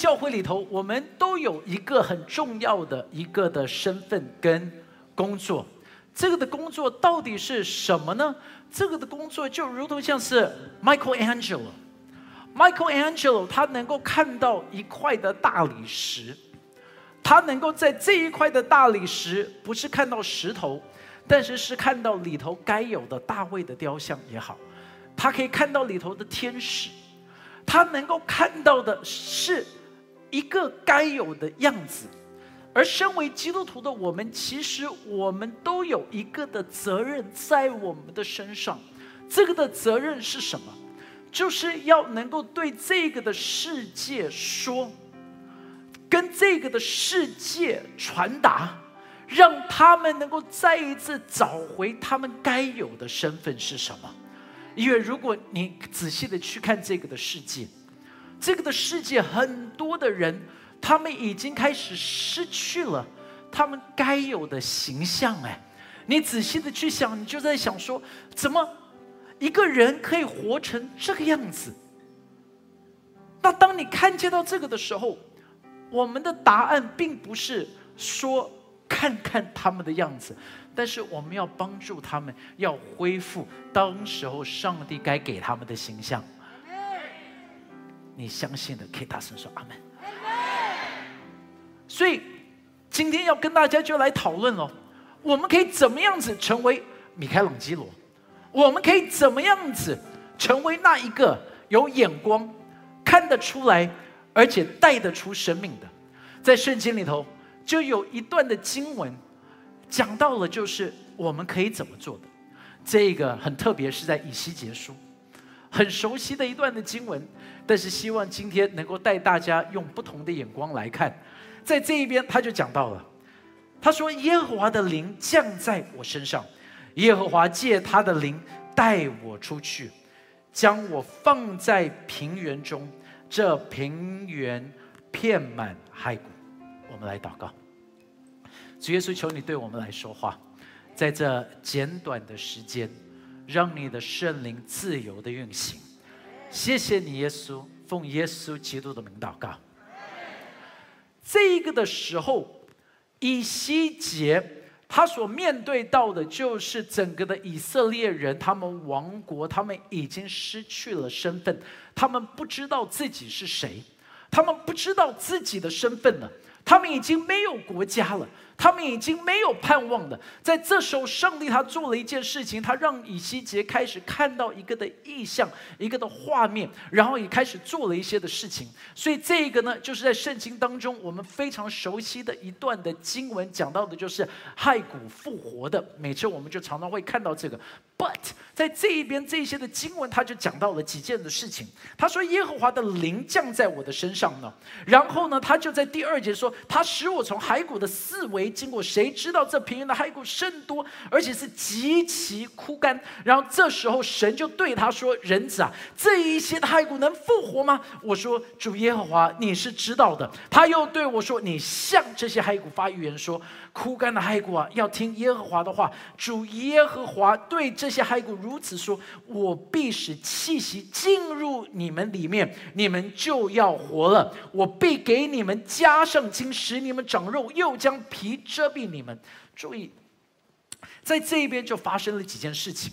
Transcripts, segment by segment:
教会里头，我们都有一个很重要的一个的身份跟工作。这个的工作到底是什么呢？这个的工作就如同像是 Michelangelo。Michelangelo 他能够看到一块的大理石，他能够在这一块的大理石，不是看到石头，但是是看到里头该有的大卫的雕像也好，他可以看到里头的天使，他能够看到的是。一个该有的样子，而身为基督徒的我们，其实我们都有一个的责任在我们的身上。这个的责任是什么？就是要能够对这个的世界说，跟这个的世界传达，让他们能够再一次找回他们该有的身份是什么。因为如果你仔细的去看这个的世界。这个的世界，很多的人，他们已经开始失去了他们该有的形象。哎，你仔细的去想，你就在想说，怎么一个人可以活成这个样子？那当你看见到这个的时候，我们的答案并不是说看看他们的样子，但是我们要帮助他们，要恢复当时候上帝该给他们的形象。你相信的，可以大声说阿门。所以今天要跟大家就来讨论哦，我们可以怎么样子成为米开朗基罗？我们可以怎么样子成为那一个有眼光、看得出来，而且带得出生命的？在圣经里头就有一段的经文讲到了，就是我们可以怎么做的。这个很特别，是在以西结书。很熟悉的一段的经文，但是希望今天能够带大家用不同的眼光来看。在这一边，他就讲到了，他说：“耶和华的灵降在我身上，耶和华借他的灵带我出去，将我放在平原中，这平原遍满骸骨。”我们来祷告，主耶稣，求你对我们来说话，在这简短的时间。让你的圣灵自由的运行，谢谢你，耶稣，奉耶稣基督的名祷告。这一个的时候，以西结他所面对到的就是整个的以色列人，他们亡国，他们已经失去了身份，他们不知道自己是谁，他们不知道自己的身份了，他们已经没有国家了。他们已经没有盼望的。在这时候，上帝他做了一件事情，他让以西结开始看到一个的意象，一个的画面，然后也开始做了一些的事情。所以这个呢，就是在圣经当中我们非常熟悉的一段的经文，讲到的就是骸骨复活的。每次我们就常常会看到这个。But 在这一边这些的经文，他就讲到了几件的事情。他说：“耶和华的灵降在我的身上呢。”然后呢，他就在第二节说：“他使我从骸骨的四围。”经过谁知道这平原的骸骨甚多，而且是极其枯干。然后这时候神就对他说：“人子啊，这一些的骸骨能复活吗？”我说：“主耶和华，你是知道的。”他又对我说：“你向这些骸骨发预言说，枯干的骸骨啊，要听耶和华的话。主耶和华对这些骸骨如如此说：我必使气息进入你们里面，你们就要活了。我必给你们加上筋，使你们长肉，又将皮。”遮蔽你们，注意，在这一边就发生了几件事情，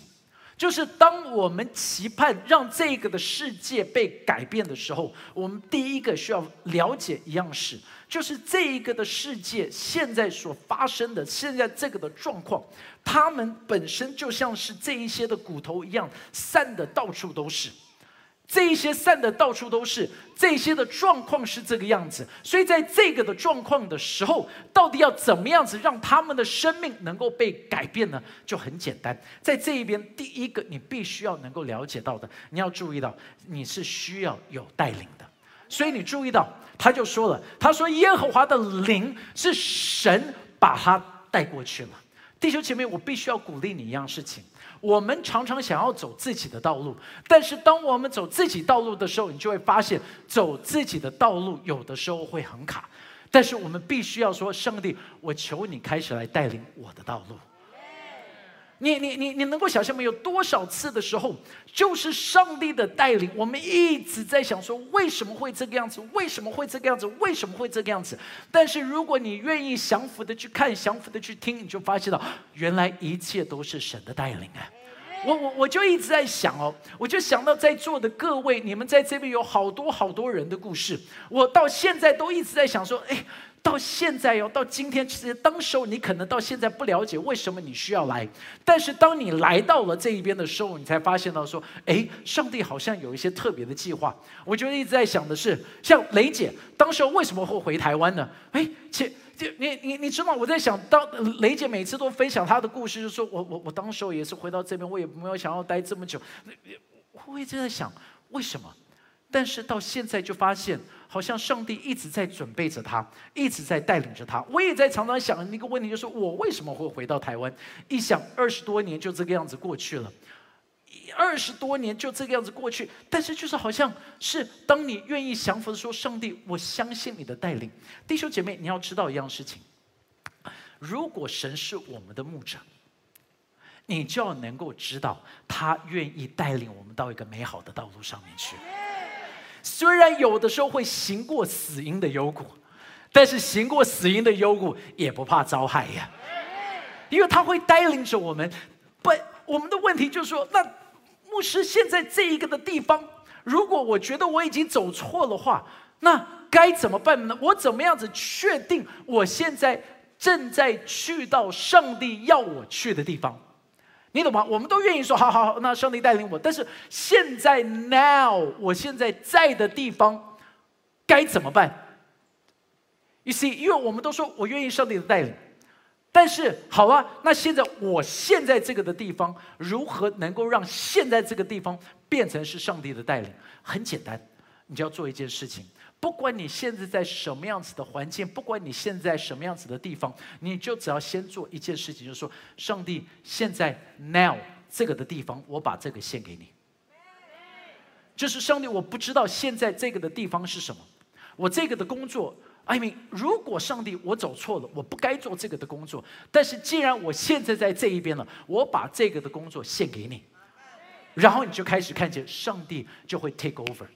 就是当我们期盼让这个的世界被改变的时候，我们第一个需要了解一样事，就是这一个的世界现在所发生的现在这个的状况，他们本身就像是这一些的骨头一样散的到处都是。这一些散的到处都是，这些的状况是这个样子，所以在这个的状况的时候，到底要怎么样子让他们的生命能够被改变呢？就很简单，在这一边，第一个你必须要能够了解到的，你要注意到你是需要有带领的，所以你注意到，他就说了，他说耶和华的灵是神把他带过去了。弟兄姐妹，我必须要鼓励你一样事情。我们常常想要走自己的道路，但是当我们走自己道路的时候，你就会发现走自己的道路有的时候会很卡。但是我们必须要说：上帝，我求你开始来带领我的道路。你你你你能够想象没有多少次的时候，就是上帝的带领，我们一直在想说为什么会这个样子？为什么会这个样子？为什么会这个样子？但是如果你愿意降服的去看，降服的去听，你就发现到原来一切都是神的带领啊！我我我就一直在想哦，我就想到在座的各位，你们在这边有好多好多人的故事，我到现在都一直在想说，哎。到现在哟，到今天，其实当时候你可能到现在不了解为什么你需要来，但是当你来到了这一边的时候，你才发现到说，哎，上帝好像有一些特别的计划。我就一直在想的是，像雷姐当时候为什么会回台湾呢？哎，且就你你你知道，我在想，当雷姐每次都分享她的故事，就说我我我当时候也是回到这边，我也没有想要待这么久，我一直在想为什么，但是到现在就发现。好像上帝一直在准备着他，一直在带领着他。我也在常常想一个问题，就是我为什么会回到台湾？一想二十多年就这个样子过去了，二十多年就这个样子过去。但是就是好像是当你愿意降服的说：“上帝，我相信你的带领。”弟兄姐妹，你要知道一样事情：如果神是我们的牧者，你就要能够知道他愿意带领我们到一个美好的道路上面去。虽然有的时候会行过死荫的幽谷，但是行过死荫的幽谷也不怕遭害呀，因为他会带领着我们。不，我们的问题就是说，那牧师现在这一个的地方，如果我觉得我已经走错的话，那该怎么办呢？我怎么样子确定我现在正在去到上帝要我去的地方？你懂吗？我们都愿意说，好好好，那上帝带领我。但是现在，now，我现在在的地方该怎么办？You see，因为我们都说我愿意上帝的带领，但是好啊，那现在我现在这个的地方，如何能够让现在这个地方变成是上帝的带领？很简单，你就要做一件事情。不管你现在在什么样子的环境，不管你现在什么样子的地方，你就只要先做一件事情，就是说，上帝现在 now 这个的地方，我把这个献给你。就是上帝，我不知道现在这个的地方是什么，我这个的工作，I mean，如果上帝我走错了，我不该做这个的工作，但是既然我现在在这一边了，我把这个的工作献给你，然后你就开始看见上帝就会 take over。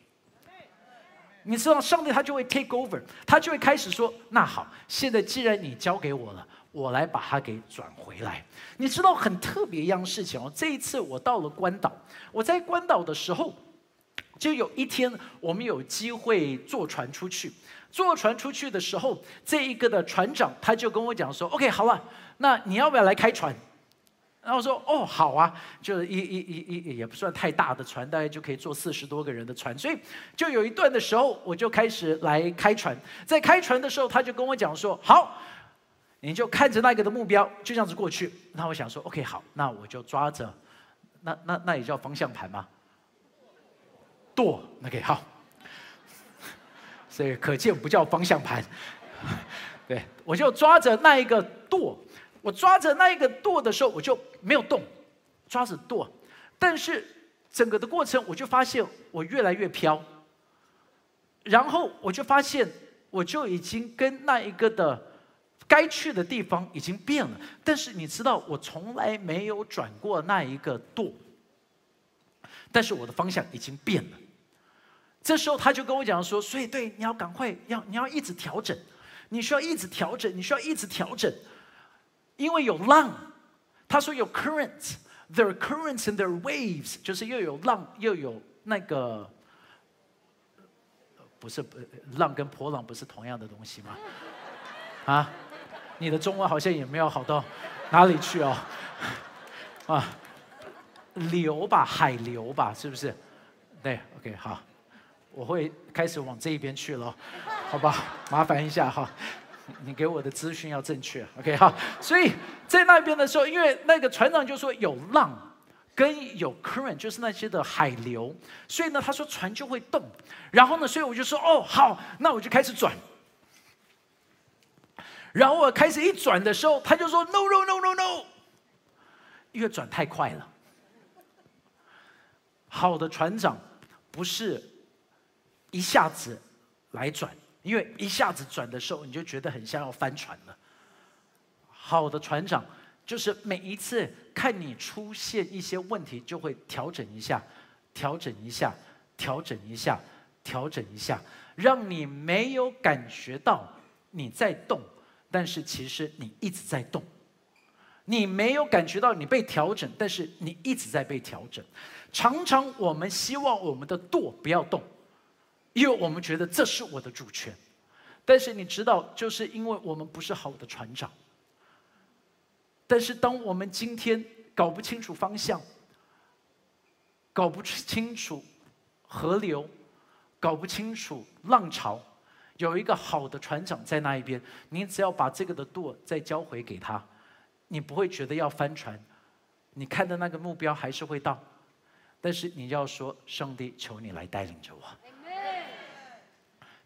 你知道，上帝他就会 take over，他就会开始说：“那好，现在既然你交给我了，我来把它给转回来。”你知道很特别一样事情哦。这一次我到了关岛，我在关岛的时候，就有一天我们有机会坐船出去。坐船出去的时候，这一个的船长他就跟我讲说：“OK，好了，那你要不要来开船？”然后说哦好啊，就是一一一一也不算太大的船，大概就可以坐四十多个人的船，所以就有一段的时候，我就开始来开船。在开船的时候，他就跟我讲说：“好，你就看着那个的目标，就这样子过去。”那我想说：“OK，好，那我就抓着，那那那也叫方向盘吗？舵，OK，好。所以可见不叫方向盘，对我就抓着那一个舵。”我抓着那一个舵的时候，我就没有动，抓着舵，但是整个的过程，我就发现我越来越飘，然后我就发现我就已经跟那一个的该去的地方已经变了，但是你知道，我从来没有转过那一个舵，但是我的方向已经变了。这时候他就跟我讲说：“所以对，你要赶快要，你要一直调整，你需要一直调整，你需要一直调整。”因为有浪，他说有 currents，there are currents and there waves，就是又有浪又有那个，不是浪跟波浪不是同样的东西吗？啊，你的中文好像也没有好到哪里去哦，啊，流吧，海流吧，是不是？对，OK，好，我会开始往这一边去了，好吧，麻烦一下哈。你给我的资讯要正确，OK 哈。所以在那边的时候，因为那个船长就说有浪，跟有 current，就是那些的海流，所以呢，他说船就会动。然后呢，所以我就说哦好，那我就开始转。然后我开始一转的时候，他就说 no no no no no，因为转太快了。好的船长不是一下子来转。因为一下子转的时候，你就觉得很像要翻船了。好的船长就是每一次看你出现一些问题，就会调整一下，调整一下，调整一下，调整一下，让你没有感觉到你在动，但是其实你一直在动。你没有感觉到你被调整，但是你一直在被调整。常常我们希望我们的舵不要动，因为我们觉得这是我的主权。但是你知道，就是因为我们不是好的船长。但是当我们今天搞不清楚方向，搞不清楚河流，搞不清楚浪潮，有一个好的船长在那一边，你只要把这个的舵再交回给他。你不会觉得要翻船，你看的那个目标还是会到，但是你要说：“上帝，求你来带领着我。”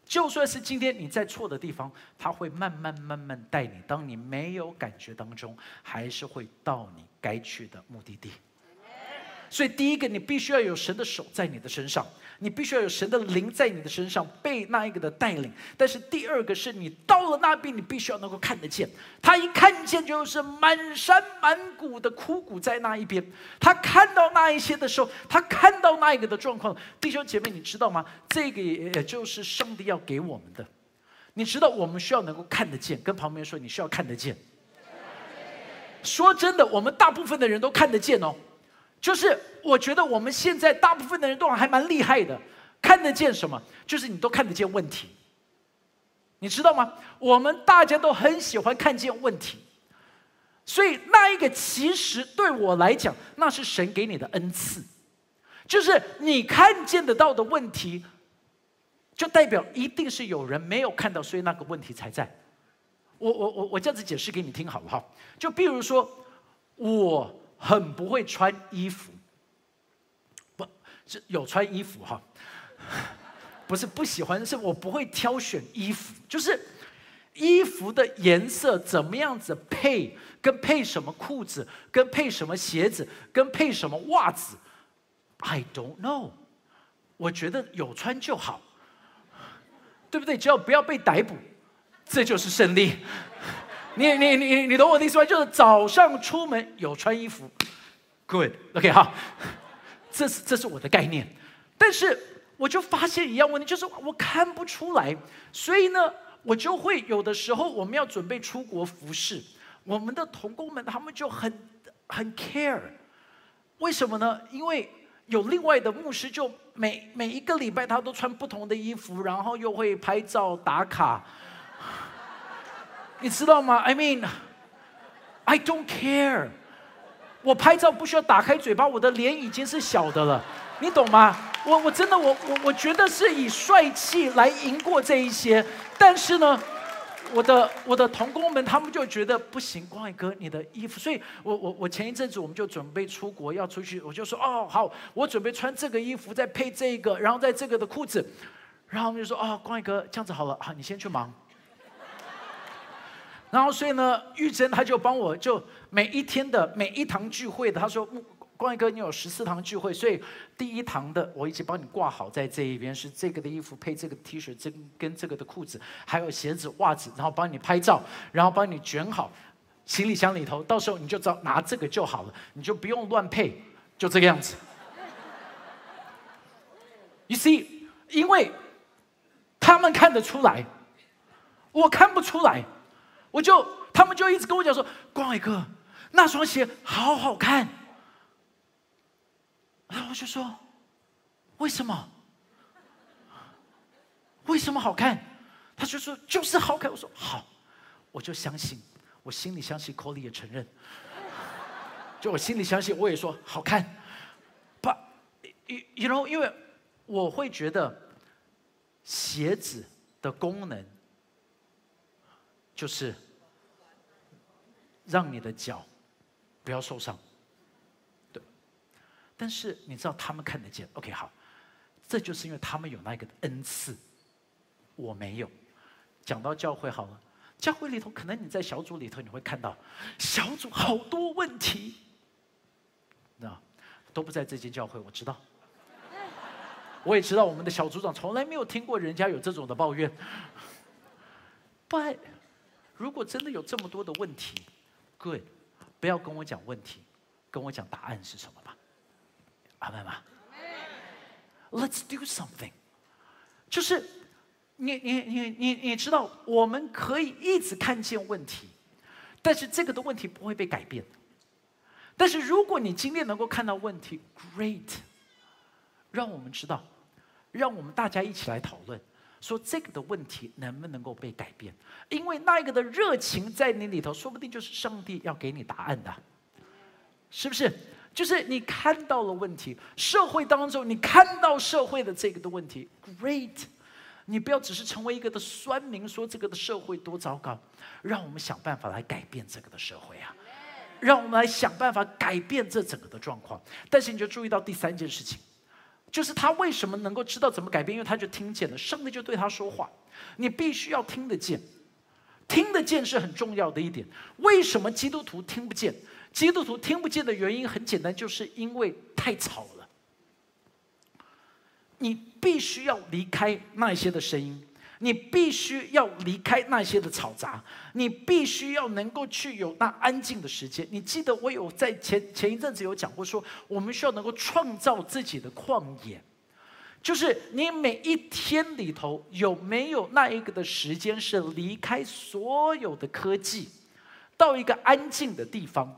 就算是今天你在错的地方，他会慢慢慢慢带你。当你没有感觉当中，还是会到你该去的目的地。所以，第一个，你必须要有神的手在你的身上，你必须要有神的灵在你的身上被那一个的带领。但是，第二个是你到了那边，你必须要能够看得见。他一看见就是满山满谷的枯骨在那一边。他看到那一些的时候，他看到那一个的状况。弟兄姐妹，你知道吗？这个也就是上帝要给我们的。你知道，我们需要能够看得见。跟旁边说，你需要看得见。说真的，我们大部分的人都看得见哦。就是我觉得我们现在大部分的人都还蛮厉害的，看得见什么？就是你都看得见问题，你知道吗？我们大家都很喜欢看见问题，所以那一个其实对我来讲，那是神给你的恩赐，就是你看见得到的问题，就代表一定是有人没有看到，所以那个问题才在。我我我我这样子解释给你听好不好？就比如说我。很不会穿衣服，不是有穿衣服哈，不是不喜欢，是我不会挑选衣服，就是衣服的颜色怎么样子配，跟配什么裤子，跟配什么鞋子，跟配什么袜子，I don't know，我觉得有穿就好，对不对？只要不要被逮捕，这就是胜利。你你你你懂我的意思吗？就是早上出门有穿衣服，good，OK 好，这是这是我的概念。但是我就发现一样问题，就是我看不出来，所以呢，我就会有的时候我们要准备出国服饰，我们的童工们他们就很很 care，为什么呢？因为有另外的牧师，就每每一个礼拜他都穿不同的衣服，然后又会拍照打卡。你知道吗？I mean, I don't care。我拍照不需要打开嘴巴，我的脸已经是小的了，你懂吗？我我真的我我我觉得是以帅气来赢过这一些，但是呢，我的我的同工们他们就觉得不行，光宇哥你的衣服，所以我我我前一阵子我们就准备出国要出去，我就说哦好，我准备穿这个衣服，再配这个，然后在这个的裤子，然后我们就说哦光宇哥这样子好了，好你先去忙。然后，所以呢，玉珍他就帮我，就每一天的每一堂聚会的，他说：“光一哥，你有十四堂聚会，所以第一堂的我已经帮你挂好在这一边，是这个的衣服配这个 T 恤，这跟这个的裤子，还有鞋子、袜子，然后帮你拍照，然后帮你卷好行李箱里头，到时候你就找拿这个就好了，你就不用乱配，就这个样子。You see，因为他们看得出来，我看不出来。”我就，他们就一直跟我讲说：“光伟哥，那双鞋好好看。”然后我就说：“为什么？为什么好看？”他就说：“就是好看。”我说：“好，我就相信，我心里相信，口里也承认。就我心里相信，我也说好看。But you know，因为我会觉得鞋子的功能就是。”让你的脚不要受伤，对。但是你知道他们看得见，OK，好，这就是因为他们有那个恩赐，我没有。讲到教会好了，教会里头可能你在小组里头你会看到小组好多问题，那都不在这间教会，我知道。我也知道我们的小组长从来没有听过人家有这种的抱怨。But 如果真的有这么多的问题，Good，不要跟我讲问题，跟我讲答案是什么吧。阿门吗？Let's do something。就是你你你你你知道，我们可以一直看见问题，但是这个的问题不会被改变。但是如果你今天能够看到问题，Great，让我们知道，让我们大家一起来讨论。说这个的问题能不能够被改变？因为那一个的热情在你里头，说不定就是上帝要给你答案的，是不是？就是你看到了问题，社会当中你看到社会的这个的问题，great，你不要只是成为一个的酸民，说这个的社会多糟糕，让我们想办法来改变这个的社会啊，让我们来想办法改变这整个的状况。但是你就注意到第三件事情。就是他为什么能够知道怎么改变？因为他就听见了，上帝就对他说话。你必须要听得见，听得见是很重要的一点。为什么基督徒听不见？基督徒听不见的原因很简单，就是因为太吵了。你必须要离开那些的声音。你必须要离开那些的嘈杂，你必须要能够去有那安静的时间。你记得我有在前前一阵子有讲过，说我们需要能够创造自己的旷野，就是你每一天里头有没有那一个的时间是离开所有的科技，到一个安静的地方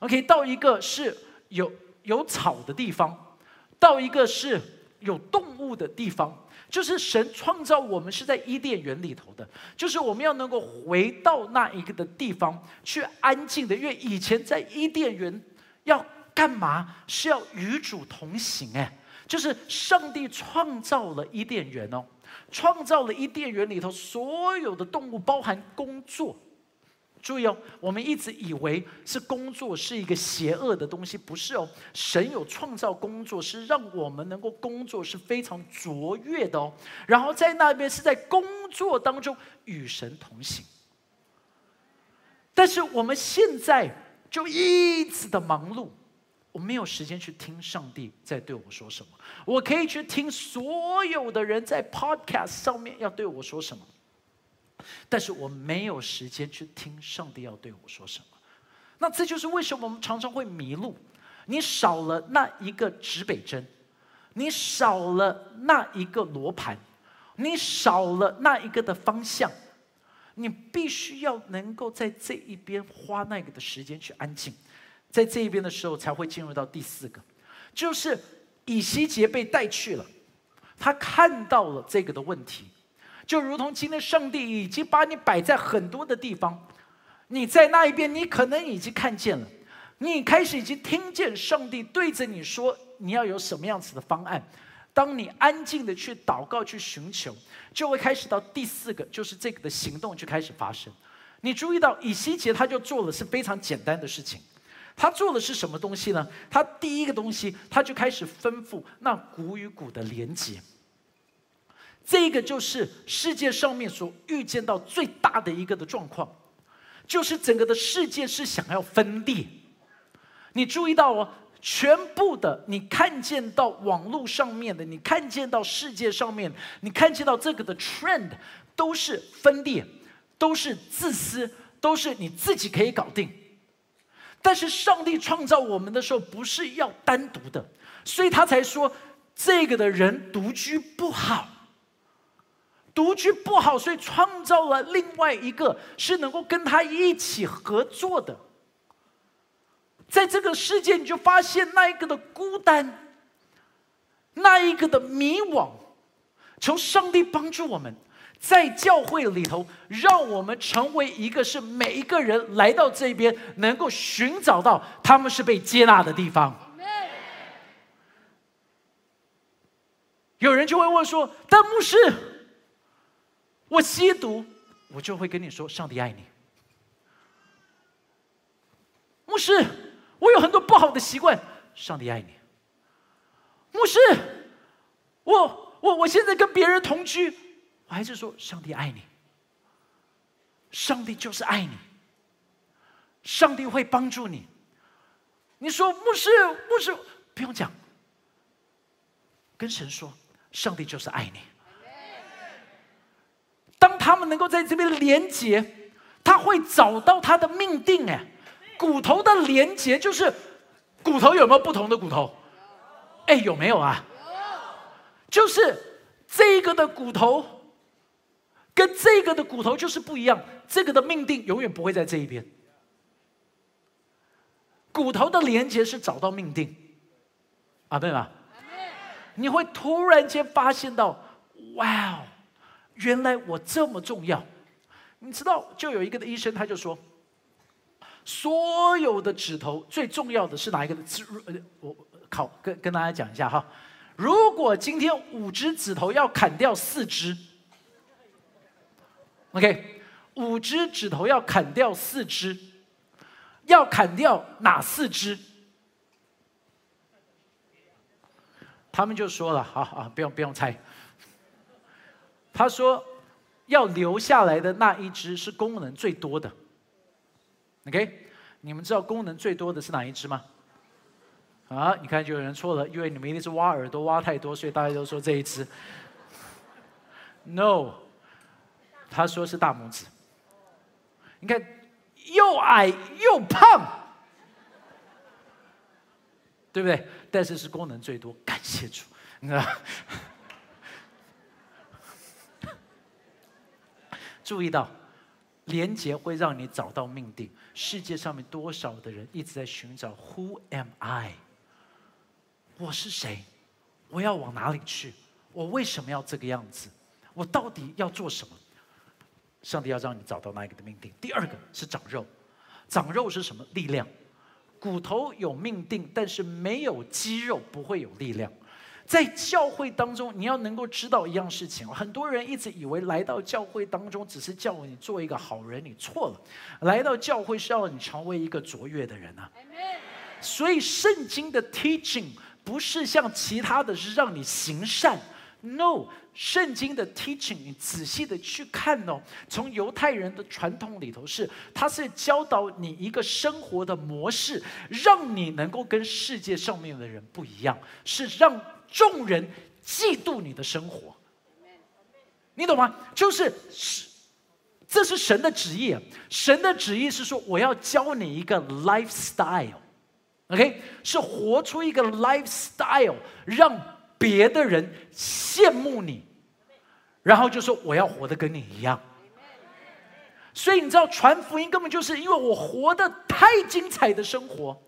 ，OK，到一个是有有草的地方，到一个是有动物的地方。就是神创造我们是在伊甸园里头的，就是我们要能够回到那一个的地方去安静的，因为以前在伊甸园要干嘛？是要与主同行哎，就是上帝创造了伊甸园哦，创造了伊甸园里头所有的动物，包含工作。注意哦，我们一直以为是工作是一个邪恶的东西，不是哦。神有创造工作，是让我们能够工作是非常卓越的哦。然后在那边是在工作当中与神同行。但是我们现在就一直的忙碌，我没有时间去听上帝在对我说什么。我可以去听所有的人在 Podcast 上面要对我说什么。但是我没有时间去听上帝要对我说什么，那这就是为什么我们常常会迷路。你少了那一个指北针，你少了那一个罗盘，你少了那一个的方向，你必须要能够在这一边花那个的时间去安静，在这一边的时候才会进入到第四个，就是以西结被带去了，他看到了这个的问题。就如同今天，上帝已经把你摆在很多的地方，你在那一边，你可能已经看见了，你开始已经听见上帝对着你说，你要有什么样子的方案。当你安静的去祷告、去寻求，就会开始到第四个，就是这个的行动就开始发生。你注意到以西结他就做了是非常简单的事情，他做的是什么东西呢？他第一个东西，他就开始吩咐那骨与骨的连接。这个就是世界上面所遇见到最大的一个的状况，就是整个的世界是想要分裂。你注意到哦，全部的你看见到网络上面的，你看见到世界上面，你看见到这个的 trend 都是分裂，都是自私，都是你自己可以搞定。但是上帝创造我们的时候不是要单独的，所以他才说这个的人独居不好。独居不好，所以创造了另外一个是能够跟他一起合作的。在这个世界，你就发现那一个的孤单，那一个的迷惘。求上帝帮助我们，在教会里头，让我们成为一个是每一个人来到这边能够寻找到他们是被接纳的地方。有人就会问说：“但牧师。”我吸毒，我就会跟你说：“上帝爱你。”牧师，我有很多不好的习惯，上帝爱你。牧师，我我我现在跟别人同居，我还是说上帝爱你。上帝就是爱你，上帝会帮助你。你说牧师，牧师不用讲，跟神说，上帝就是爱你。当他们能够在这边连接，他会找到他的命定。哎，骨头的连接就是骨头有没有不同的骨头？哎，有没有啊？就是这个的骨头跟这个的骨头就是不一样，这个的命定永远不会在这一边。骨头的连接是找到命定，啊，对吧？你会突然间发现到，哇哦，原来我这么重要。你知道，就有一个的医生他就说，所有的指头最重要的是哪一个的指？我考跟跟大家讲一下哈，如果今天五只指头要砍掉四只，OK，五只指头要砍掉四只。要砍掉哪四只？他们就说了：“好好，不用不用猜。”他说：“要留下来的那一只是功能最多的。”OK，你们知道功能最多的是哪一只吗？啊，你看就有人错了，因为你们一定是挖耳朵挖太多，所以大家都说这一只。No，他说是大拇指。你看。又矮又胖，对不对？但是是功能最多，感谢主，你知道？注意到，连结会让你找到命定。世界上面多少的人一直在寻找 “Who am I？” 我是谁？我要往哪里去？我为什么要这个样子？我到底要做什么？上帝要让你找到那一个的命定。第二个是长肉，长肉是什么？力量。骨头有命定，但是没有肌肉不会有力量。在教会当中，你要能够知道一样事情。很多人一直以为来到教会当中只是叫你做一个好人，你错了。来到教会是要你成为一个卓越的人啊。所以圣经的 teaching 不是像其他的是让你行善。No，圣经的 teaching，你仔细的去看哦。从犹太人的传统里头是，他是教导你一个生活的模式，让你能够跟世界上面的人不一样，是让众人嫉妒你的生活。你懂吗？就是是，这是神的旨意。神的旨意是说，我要教你一个 lifestyle，OK，是活出一个 lifestyle，让。别的人羡慕你，然后就说我要活得跟你一样。所以你知道传福音根本就是因为我活得太精彩的生活，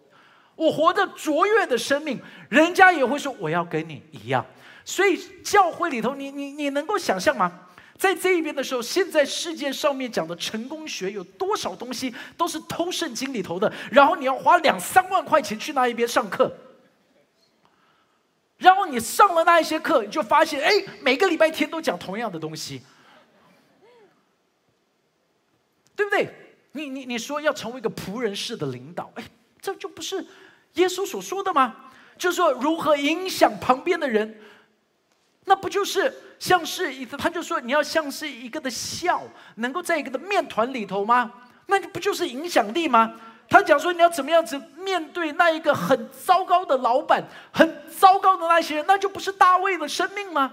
我活着卓越的生命，人家也会说我要跟你一样。所以教会里头，你你你能够想象吗？在这一边的时候，现在世界上面讲的成功学有多少东西都是偷圣经里头的，然后你要花两三万块钱去那一边上课。然后你上了那一些课，你就发现，哎，每个礼拜天都讲同样的东西，对不对？你你你说要成为一个仆人式的领导，哎，这就不是耶稣所说的吗？就是说如何影响旁边的人，那不就是像是一个？他就说你要像是一个的笑，能够在一个的面团里头吗？那不就是影响力吗？他讲说：“你要怎么样子面对那一个很糟糕的老板，很糟糕的那些人，那就不是大卫的生命吗？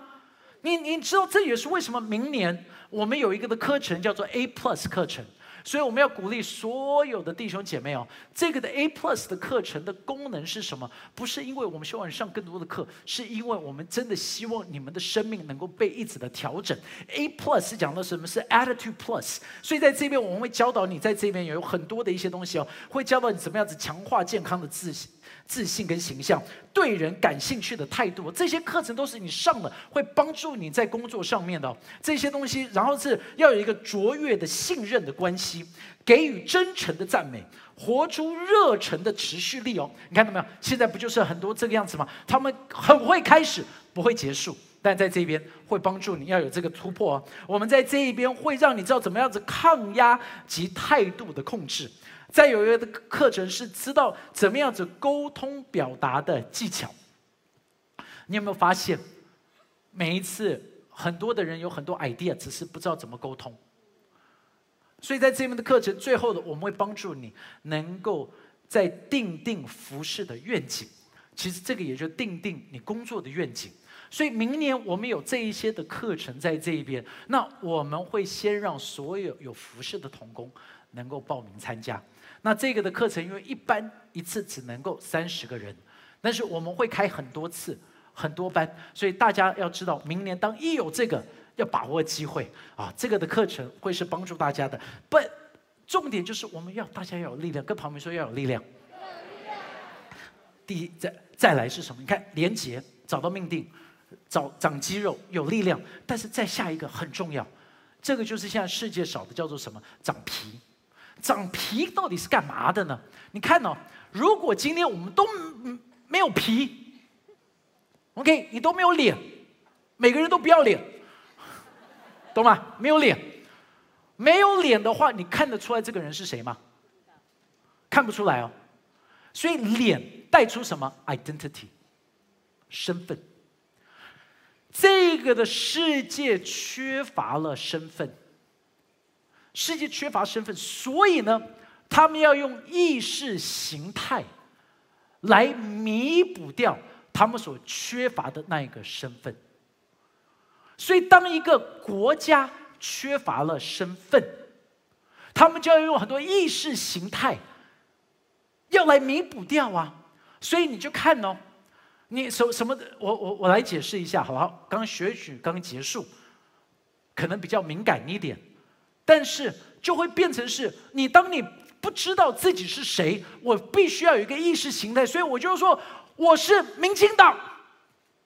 你你知道这也是为什么明年我们有一个的课程叫做 A Plus 课程。”所以我们要鼓励所有的弟兄姐妹哦，这个的 A Plus 的课程的功能是什么？不是因为我们希望你上更多的课，是因为我们真的希望你们的生命能够被一直的调整。A Plus 是讲的什么是 Attitude Plus，所以在这边我们会教导你，在这边有很多的一些东西哦，会教导你怎么样子强化健康的自信。自信跟形象，对人感兴趣的态度，这些课程都是你上了会帮助你在工作上面的这些东西。然后是要有一个卓越的信任的关系，给予真诚的赞美，活出热忱的持续力哦。你看到没有？现在不就是很多这个样子吗？他们很会开始，不会结束，但在这边会帮助你要有这个突破哦。我们在这一边会让你知道怎么样子抗压及态度的控制。再有一个课程是知道怎么样子沟通表达的技巧。你有没有发现，每一次很多的人有很多 idea，只是不知道怎么沟通。所以在这边的课程最后的，我们会帮助你能够在定定服饰的愿景。其实这个也就定定你工作的愿景。所以明年我们有这一些的课程在这一边，那我们会先让所有有服饰的童工能够报名参加。那这个的课程因为一般一次只能够三十个人，但是我们会开很多次、很多班，所以大家要知道，明年当一有这个，要把握机会啊！这个的课程会是帮助大家的。不，重点就是我们要大家要有力量，跟旁边说要有力量。第一，再再来是什么？你看，连结，找到命定，找长肌肉，有力量。但是再下一个很重要，这个就是现在世界少的，叫做什么？长皮。长皮到底是干嘛的呢？你看哦，如果今天我们都没有皮，OK，你都没有脸，每个人都不要脸，懂吗？没有脸，没有脸的话，你看得出来这个人是谁吗？看不出来哦。所以脸带出什么？identity，身份。这个的世界缺乏了身份。世界缺乏身份，所以呢，他们要用意识形态来弥补掉他们所缺乏的那一个身份。所以，当一个国家缺乏了身份，他们就要用很多意识形态要来弥补掉啊。所以，你就看哦，你什什么的，我我我来解释一下，好不好？刚学曲刚结束，可能比较敏感一点。但是就会变成是你，当你不知道自己是谁，我必须要有一个意识形态，所以我就说我是民进党，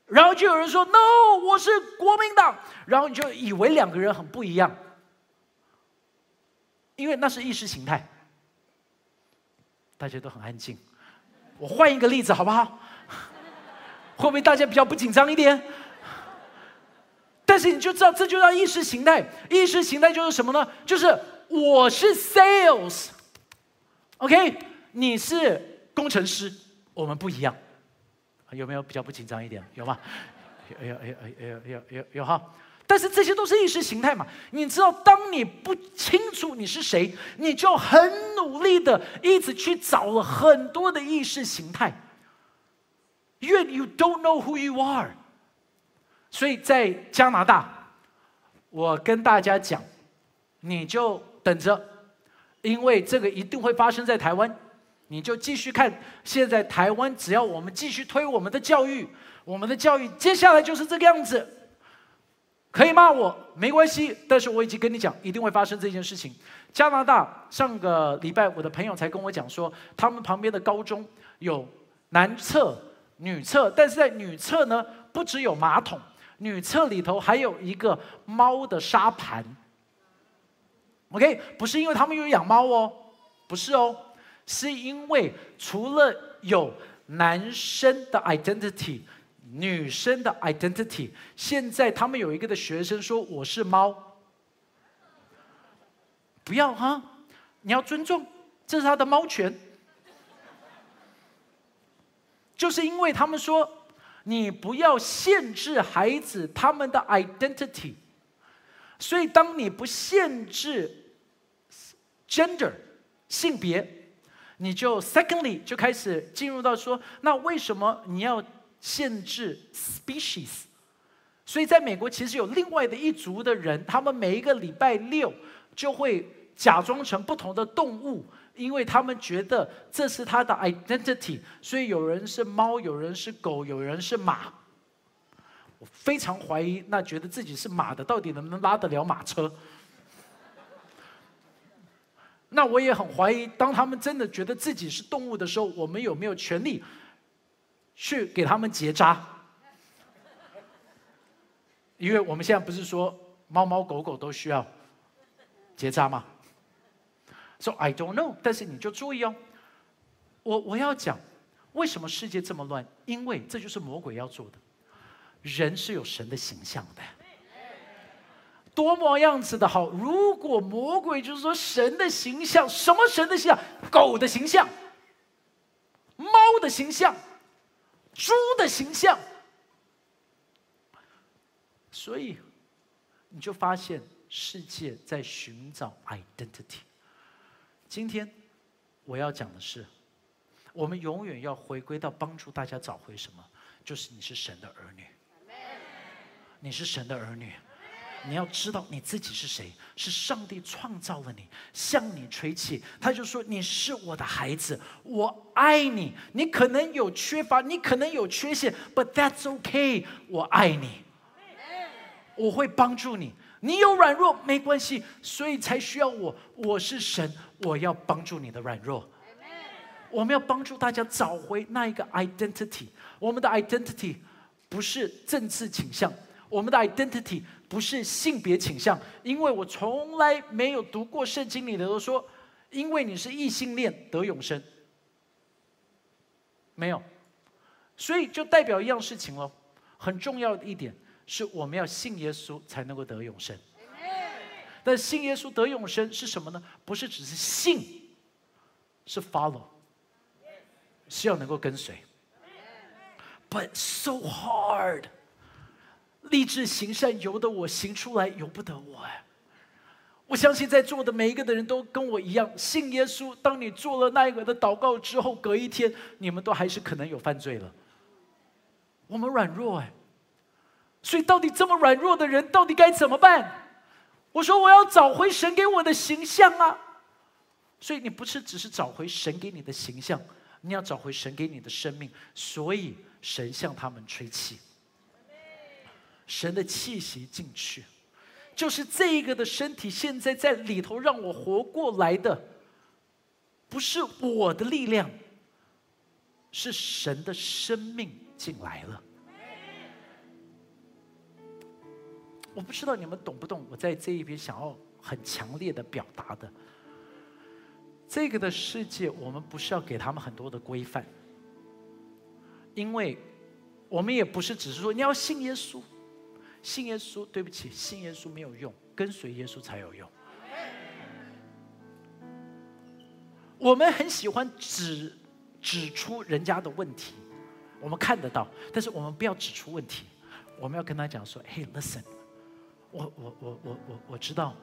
然后就有人说 no，我是国民党，然后你就以为两个人很不一样，因为那是意识形态。大家都很安静，我换一个例子好不好？会不会大家比较不紧张一点？但是你就知道，这就叫意识形态。意识形态就是什么呢？就是我是 sales，OK，你是工程师，我们不一样。有没有比较不紧张一点？有吗？有有有有有有有哈！但是这些都是意识形态嘛。你知道，当你不清楚你是谁，你就很努力的一直去找了很多的意识形态。越 you don't know who you are。所以在加拿大，我跟大家讲，你就等着，因为这个一定会发生在台湾，你就继续看。现在台湾只要我们继续推我们的教育，我们的教育接下来就是这个样子。可以骂我没关系，但是我已经跟你讲，一定会发生这件事情。加拿大上个礼拜，我的朋友才跟我讲说，他们旁边的高中有男厕、女厕，但是在女厕呢，不只有马桶。女厕里头还有一个猫的沙盘，OK，不是因为他们有养猫哦，不是哦，是因为除了有男生的 identity，女生的 identity，现在他们有一个的学生说我是猫，不要哈，你要尊重，这是他的猫权，就是因为他们说。你不要限制孩子他们的 identity，所以当你不限制 gender 性别，你就 secondly 就开始进入到说，那为什么你要限制 species？所以在美国其实有另外的一族的人，他们每一个礼拜六就会假装成不同的动物。因为他们觉得这是他的 identity，所以有人是猫，有人是狗，有人是马。我非常怀疑，那觉得自己是马的，到底能不能拉得了马车？那我也很怀疑，当他们真的觉得自己是动物的时候，我们有没有权利去给他们结扎？因为我们现在不是说猫猫狗狗都需要结扎吗？说 I don't know，但是你就注意哦，我我要讲为什么世界这么乱，因为这就是魔鬼要做的。人是有神的形象的，多么样子的好！如果魔鬼就是说神的形象，什么神的形象？狗的形象，猫的形象，猪的形象，所以你就发现世界在寻找 identity。今天我要讲的是，我们永远要回归到帮助大家找回什么，就是你是神的儿女，你是神的儿女，你要知道你自己是谁，是上帝创造了你，向你吹气。他就说：“你是我的孩子，我爱你。你可能有缺乏，你可能有缺陷，But that's okay，我爱你，我会帮助你。你有软弱没关系，所以才需要我。我是神，我要帮助你的软弱。我们要帮助大家找回那一个 identity。我们的 identity 不是政治倾向，我们的 identity。”不是性别倾向，因为我从来没有读过圣经里的都说，因为你是异性恋得永生，没有，所以就代表一样事情喽。很重要的一点是我们要信耶稣才能够得永生。但信耶稣得永生是什么呢？不是只是信，是 follow，是要能够跟随。But so hard. 立志行善，由得我行出来，由不得我哎！我相信在座的每一个的人都跟我一样信耶稣。当你做了那一个的祷告之后，隔一天，你们都还是可能有犯罪了。我们软弱哎，所以到底这么软弱的人，到底该怎么办？我说我要找回神给我的形象啊！所以你不是只是找回神给你的形象，你要找回神给你的生命。所以神向他们吹气。神的气息进去，就是这个的身体现在在里头让我活过来的，不是我的力量，是神的生命进来了。我不知道你们懂不懂我在这一边想要很强烈的表达的，这个的世界，我们不是要给他们很多的规范，因为我们也不是只是说你要信耶稣。信耶稣，对不起，信耶稣没有用，跟随耶稣才有用。我们很喜欢指指出人家的问题，我们看得到，但是我们不要指出问题，我们要跟他讲说：“Hey, listen，我我我我我我知道，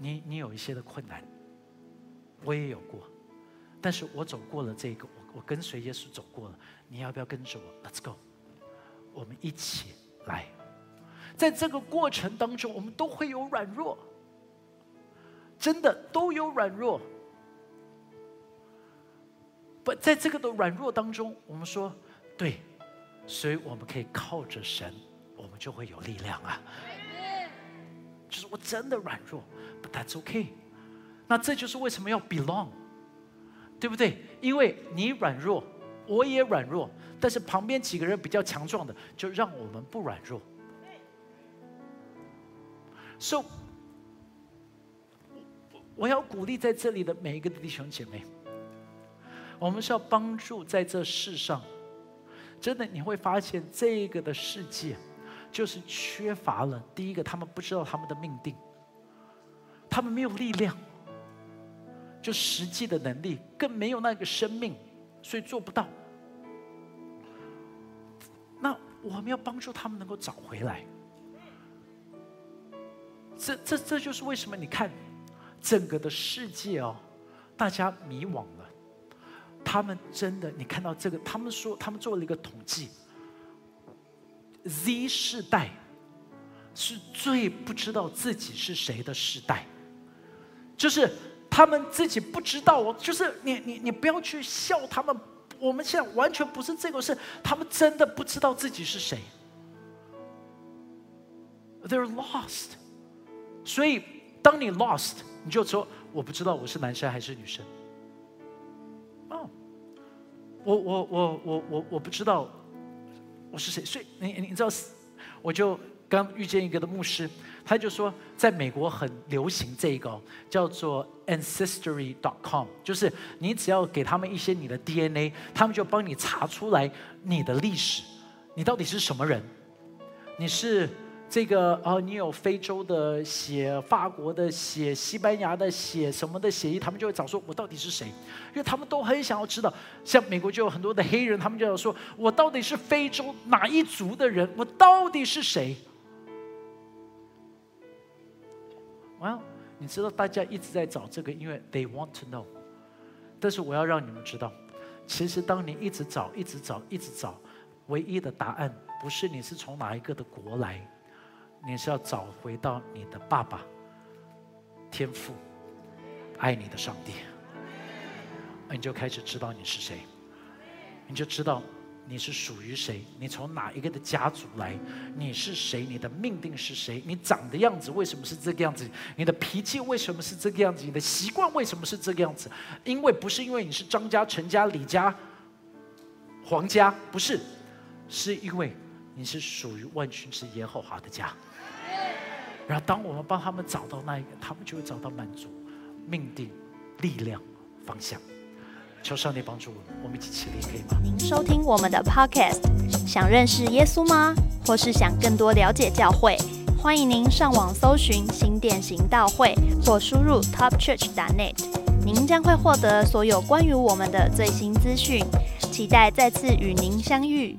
你你有一些的困难，我也有过，但是我走过了这个，我我跟随耶稣走过了，你要不要跟着我？Let's go，我们一起来。”在这个过程当中，我们都会有软弱，真的都有软弱。不，在这个的软弱当中，我们说对，所以我们可以靠着神，我们就会有力量啊。我真的软弱，But that's okay。那这就是为什么要 belong，对不对？因为你软弱，我也软弱，但是旁边几个人比较强壮的，就让我们不软弱。So，我要鼓励在这里的每一个弟兄姐妹，我们是要帮助在这世上，真的你会发现这个的世界，就是缺乏了第一个，他们不知道他们的命定，他们没有力量，就实际的能力，更没有那个生命，所以做不到。那我们要帮助他们能够找回来。这这这就是为什么你看，整个的世界哦，大家迷惘了。他们真的，你看到这个，他们说他们做了一个统计，Z 世代是最不知道自己是谁的世代，就是他们自己不知道我，就是你你你不要去笑他们，我们现在完全不是这个是，他们真的不知道自己是谁，They're lost。所以，当你 lost，你就说我不知道我是男生还是女生。哦，我我我我我我不知道我是谁。所以你你知道，我就刚遇见一个的牧师，他就说，在美国很流行这个叫做 ancestry.com，就是你只要给他们一些你的 DNA，他们就帮你查出来你的历史，你到底是什么人，你是。这个哦，你有非洲的血、法国的血、西班牙的血什么的血液，他们就会找说，我到底是谁？因为他们都很想要知道。像美国就有很多的黑人，他们就要说，我到底是非洲哪一族的人？我到底是谁？哇，你知道大家一直在找这个，因为 they want to know。但是我要让你们知道，其实当你一直找、一直找、一直找，唯一的答案不是你是从哪一个的国来。你是要找回到你的爸爸、天父、爱你的上帝，你就开始知道你是谁，你就知道。你是属于谁？你从哪一个的家族来？你是谁？你的命定是谁？你长的样子为什么是这个样子？你的脾气为什么是这个样子？你的习惯为什么是这个样子？因为不是因为你是张家、陈家、李家、黄家，不是，是因为你是属于万军之耶和华的家。然后，当我们帮他们找到那一个，他们就会找到满足、命定、力量、方向。求上帝帮助我们，我们一起起立，可以吗？您收听我们的 Podcast，想认识耶稣吗？或是想更多了解教会？欢迎您上网搜寻新店行道会，或输入 topchurch.net，您将会获得所有关于我们的最新资讯。期待再次与您相遇。